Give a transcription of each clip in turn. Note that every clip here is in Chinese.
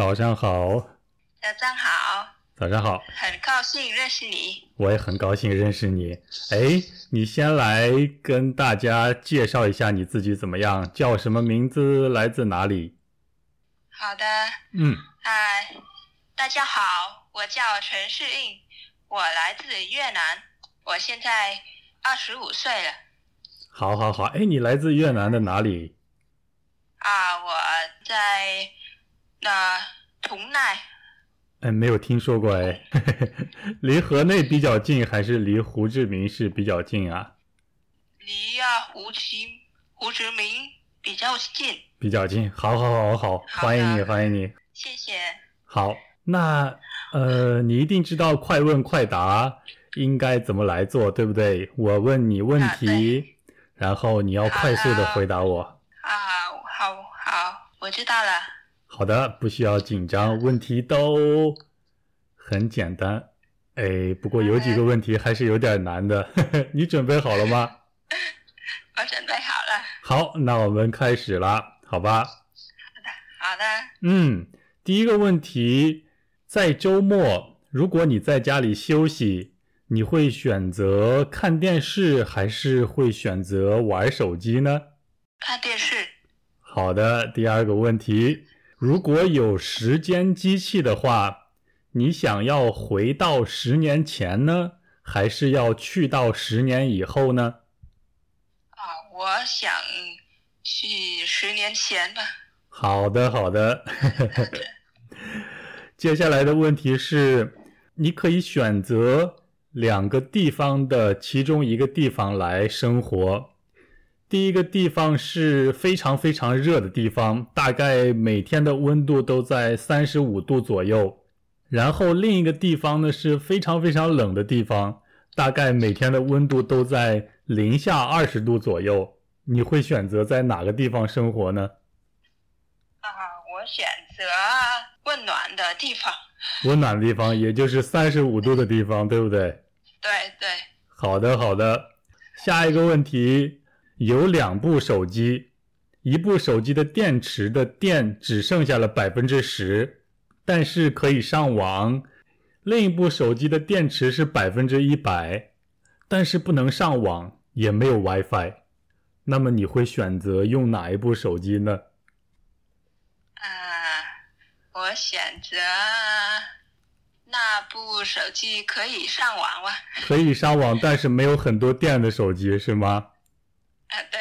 早上好，早上好，早上好，很高兴认识你。我也很高兴认识你。哎，你先来跟大家介绍一下你自己怎么样？叫什么名字？来自哪里？好的，嗯，嗨，大家好，我叫陈世印，我来自越南，我现在二十五岁了。好，好，好。哎，你来自越南的哪里？啊，我在那同奈，哎，没有听说过哎。离河内比较近，还是离胡志明市比较近啊？离啊胡志胡志明比较近。比较近。好，好，好，好，好欢迎你，欢迎你。谢谢。好，那呃，你一定知道快问快答应该怎么来做，对不对？我问你问啊题，然后你要快速的回答我。啊，好好，我知道了。好的，不需要紧张，问题都很简单。哎，不过有几个问题还是有点难的，你准备好了吗？我准备好了。好，那我们开始了，好吧？好的，嗯，第一个问题，在周末，如果你在家里休息，你会选择看电视，还是会选择玩手机呢？看电视。好的，第二个问题，如果有时间机器的话，你想要回到十年前呢，还是要去到十年以后呢？啊，我想去十年前吧。好的，好的。接下来的问题是，你可以选择两个地方的其中一个地方来生活。第一个地方是非常非常热的地方，大概每天的温度都在三十五度左右。然后另一个地方呢是非常非常冷的地方，大概每天的温度都在零下二十度左右。你会选择在哪个地方生活呢？啊，我选择温暖的地方。温暖的地方，也就是三十五度的地方，对不对？对对，好的，好的。下一个问题，有两部手机，一部手机的电池的电只剩下了百分之十，但是可以上网；另一部手机的电池是百分之一百，但是不能上网，也没有 WiFi。那么你会选择用哪一部手机呢？啊，我选择那部手机可以上网吧。可以上网，但是没有很多电的手机是吗？啊，对，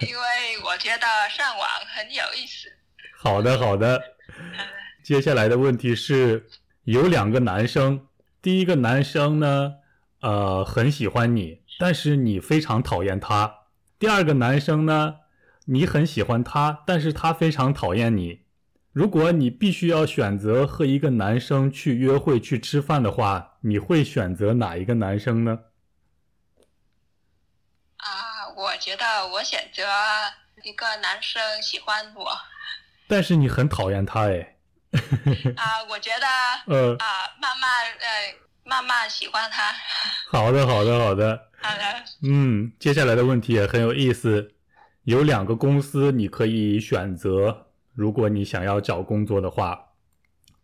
因为我觉得上网很有意思。好的，好的。接下来的问题是，有两个男生，第一个男生呢，呃，很喜欢你，但是你非常讨厌他；第二个男生呢，你很喜欢他，但是他非常讨厌你。如果你必须要选择和一个男生去约会、去吃饭的话，你会选择哪一个男生呢？啊，我觉得我选择一个男生喜欢我。但是你很讨厌他，哎，啊，我觉得 呃，啊，慢慢呃，慢慢喜欢他。好的，好的，好的。好的，嗯，接下来的问题也很有意思。有两个公司你可以选择，如果你想要找工作的话，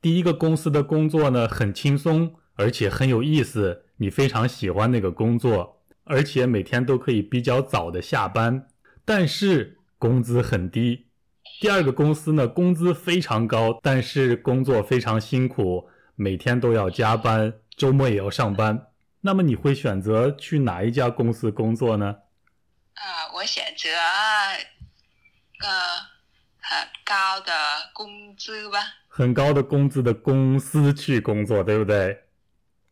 第一个公司的工作呢很轻松，而且很有意思，你非常喜欢那个工作，而且每天都可以比较早的下班，但是工资很低。第二个公司呢，工资非常高，但是工作非常辛苦，每天都要加班，周末也要上班。那么你会选择去哪一家公司工作呢？啊，我选择个很高的工资吧。很高的工资的公司去工作，对不对？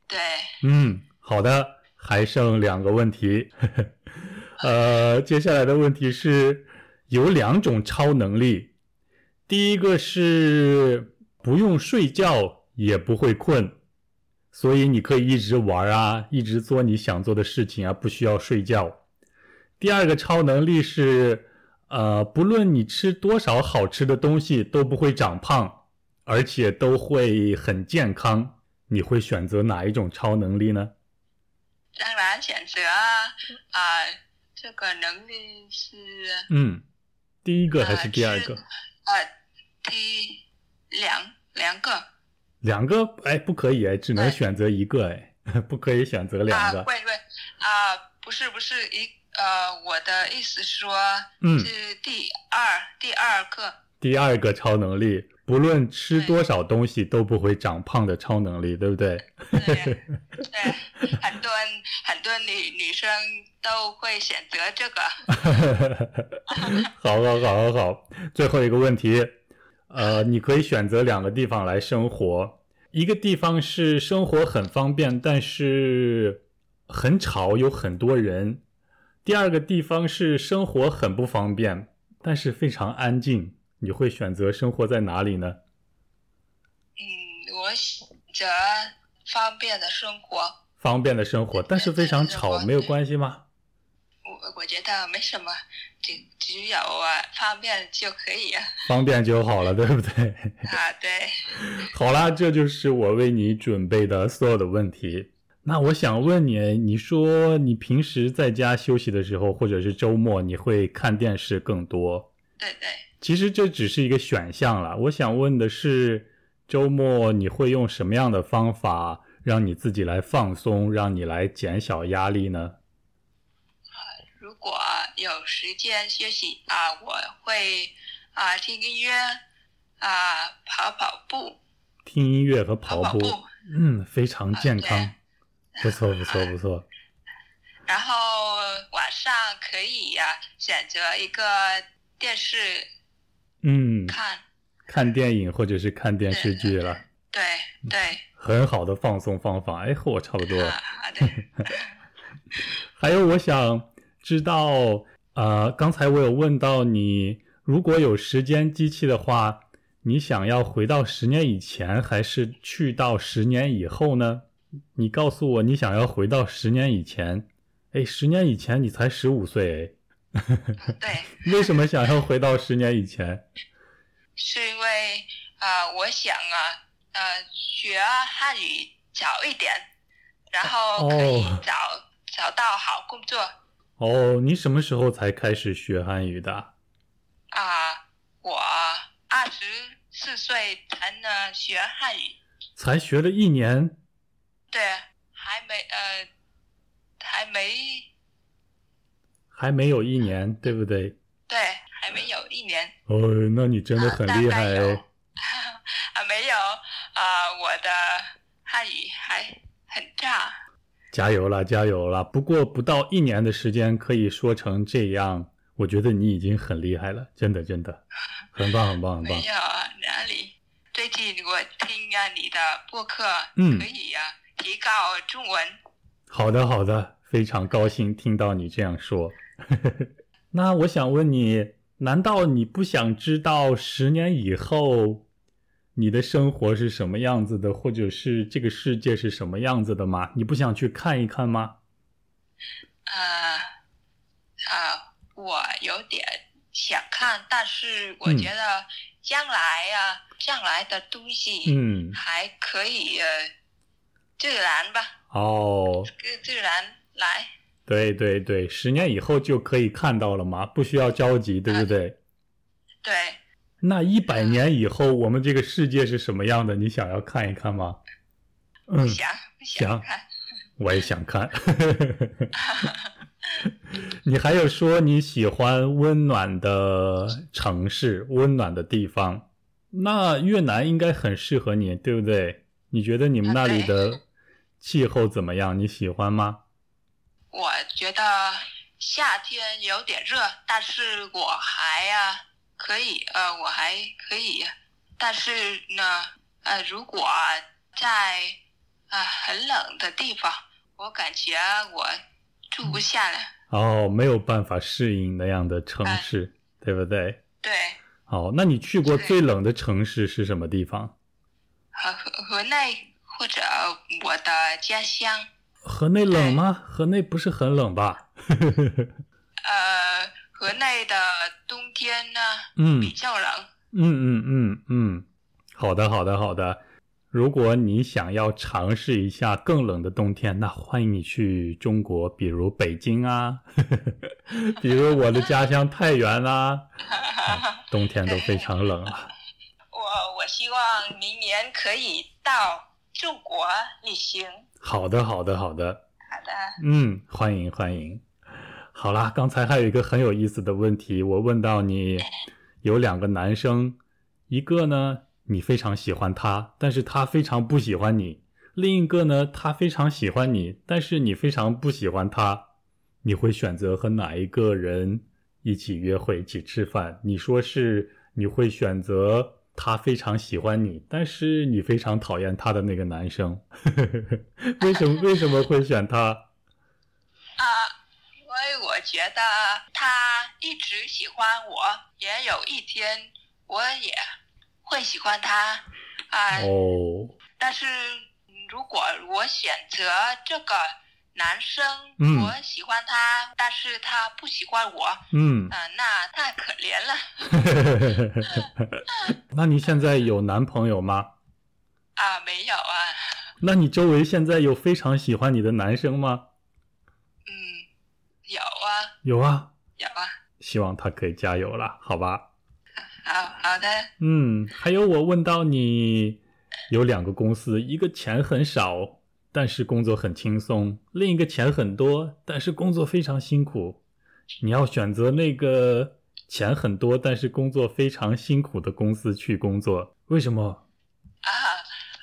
对，嗯，好的，还剩两个问题。呃，接下来的问题是有两种超能力，第一个是不用睡觉也不会困，所以你可以一直玩啊，一直做你想做的事情啊，不需要睡觉。第二个超能力是，呃，不论你吃多少好吃的东西都不会长胖，而且都会很健康。你会选择哪一种超能力呢？当然选择啊、这个能力是嗯，第一个还是第二个？呃，第两两个两个？哎，不可以哎，只能选择一个哎，不可以选择两啊，个。喂喂啊，不是不是一呃，我的意思说嗯是第二第二个，第二个超能力，不论吃多少东西都不会长胖的超能力，对不对？对对，很多人 很多女女生都会选择这个。好好好好好，最后一个问题，呃，你可以选择两个地方来生活，一个地方是生活很方便，但是很吵，有很多人；第二个地方是生活很不方便，但是非常安静。你会选择生活在哪里呢？嗯，我选择方便的生活。方便的生活，但是非常吵，没有关系吗？我我觉得没什么，只只要啊方便就可以啊。方便就好了，对不对？啊，对，好啦，这就是我为你准备的所有的问题。那我想问你，你说你平时在家休息的时候，或者是周末，你会看电视更多？对对。其实这只是一个选项了。我想问的是，周末你会用什么样的方法让你自己来放松，让你来减小压力呢？如果有时间休息啊，我会啊听音乐啊跑跑步，听音乐和跑步，跑跑步，嗯，非常健康啊，不错，不错，不错。然后晚上可以呀、选择一个电视嗯，看，看电影或者是看电视剧了。对对很好的放松方法。哎，和我差不多。啊，还有，我想知道，呃，刚才我有问到你，如果有时间机器的话，你想要回到十年以前，还是去到十年以后呢？你告诉我，你想要回到十年以前。哎，十年以前你才十五岁，对，哎，为什么想要回到十年以前？是因为啊、我想啊，呃，学汉语早一点，然后可以哦。找、找到好工作。哦，你什么时候才开始学汉语的？啊、我二十四岁才能学汉语，才学了一年，对，还没呃，还没还没有一年，对不对？对，还没有一年。哦，那你真的很厉害啊大概有哎。啊，没有啊、我的汉语还很差。加油啦，加油啦！不过不到一年的时间可以说成这样，我觉得你已经很厉害了，真的真的，很棒很棒很棒没。有啊，哪里？最近我听啊你的播客，嗯可以啊提高中文。好的好的，非常高兴听到你这样说。那我想问你，难道你不想知道十年以后你的生活是什么样子的，或者是这个世界是什么样子的吗？你不想去看一看吗？啊啊，我有点想看，但是我嗯觉得将来啊，将来的东西嗯，还可以呃自然吧，哦，自自然来。对对对，十年以后就可以看到了吗？不需要着急，对不对？对，那一百年以后，我们这个世界是什么样的？你想要看一看吗？嗯，想想想看。我也想看。你还有说你喜欢温暖的城市、温暖的地方，那越南应该很适合你，对不对？你觉得你们那里的气候怎么样？你喜欢吗？我觉得夏天有点热，但是我还啊可以，呃，我还可以，但是呢，呃，如果在啊、很冷的地方，我感觉我住不下了。哦，没有办法适应那样的城市，对不对？对，哦，那你去过最冷的城市是什么地方？河河河内或者我的家乡，河内冷吗？河内不是很冷吧？呃，河内的冬天呢嗯比较冷。嗯嗯嗯嗯，好的好的好的。如果你想要尝试一下更冷的冬天，那欢迎你去中国，比如北京啊，比如我的家乡太原啊，冬天都非常冷啊。我我我希望明年可以到中国旅行。好的，好的，好的。好的，嗯，欢迎欢迎。好啦，刚才还有一个很有意思的问题，我问到你 有两个男生，一个呢你非常喜欢他，但是他非常不喜欢你；另一个呢他非常喜欢你，但是你非常不喜欢他。你会选择和哪一个人一起约会、一起吃饭？你说是你会选择他非常喜欢你，但是你非常讨厌他的那个男生，为什么为什么会选他？啊，因为我觉得他一直喜欢我，也有一天我也会喜欢他啊。哦，但是如果我选择这个男生，嗯。我喜欢他，但是他不喜欢我，嗯。啊，那太可怜了。那你现在有男朋友吗？啊，没有啊，那你周围现在有非常喜欢你的男生吗？嗯，有啊，有啊，有啊，希望他可以加油了，好吧？好好的，嗯，还有我问到你有两个公司，一个钱很少，但是工作很轻松；另一个钱很多，但是工作非常辛苦。你要选择那个钱很多，但是工作非常辛苦的公司去工作，为什么？啊，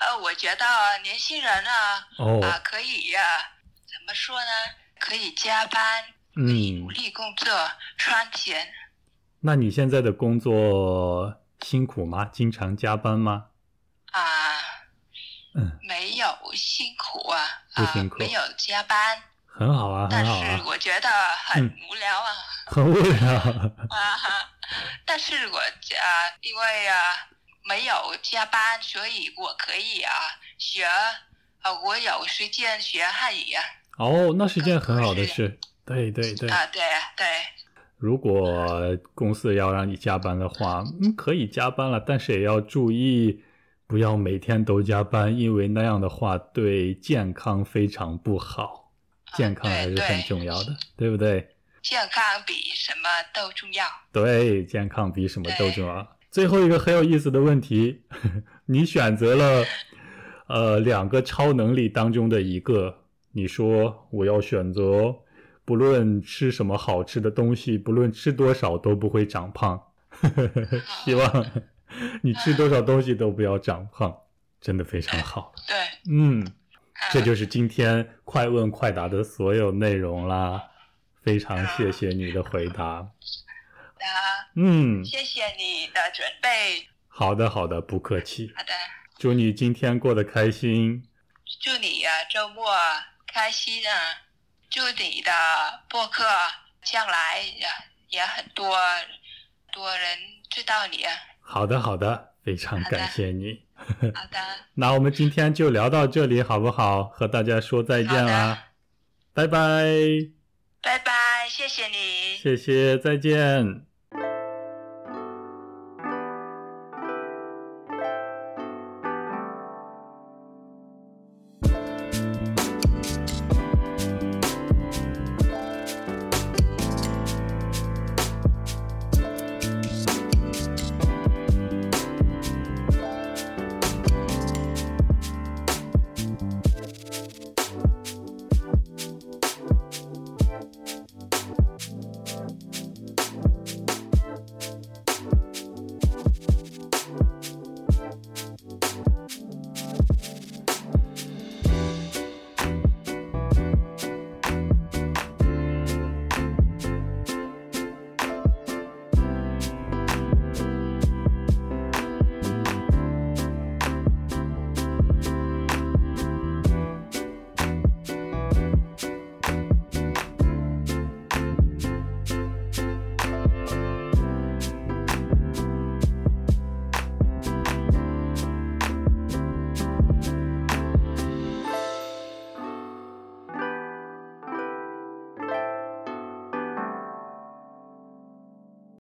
呃，我觉得年轻人啊，哦，啊，可以呀、怎么说呢？可以加班，可以嗯努，力工作，赚钱。那你现在的工作辛苦吗？经常加班吗？啊，嗯，没有辛苦啊，啊不辛苦。没有加班，很好啊，但很好啊，是我觉得很嗯无聊啊。很无聊。啊，但是我啊，因为啊没有加班，所以我可以啊学，啊我有时间学汉语啊。哦，那是件很好的事。对对对，啊，对啊，对，如果公司要让你加班的话，嗯，可以加班了，但是也要注意，不要每天都加班，因为那样的话对健康非常不好。健康还是很重要的，对不对？健康比什么都重要。对，健康比什么都重要。最后一个很有意思的问题，你选择了呃两个超能力当中的一个，你说我要选择，不论吃什么好吃的东西，不论吃多少都不会长胖。希望 你吃多少东西都不要长胖，真的非常好。对，嗯，啊这就是今天快问快答的所有内容啦。非常谢谢你的回答。啊，嗯，谢谢你的准备。好的，好的，不客气。好的，祝你今天过得开心。祝你啊周末开心啊！祝你的播客将来也也很多多人知道你啊。好的，好的，非常感谢你。好的，那我们今天就聊到这里，好不好？和大家说再见啦，拜拜，拜拜，谢谢你。谢谢，再见。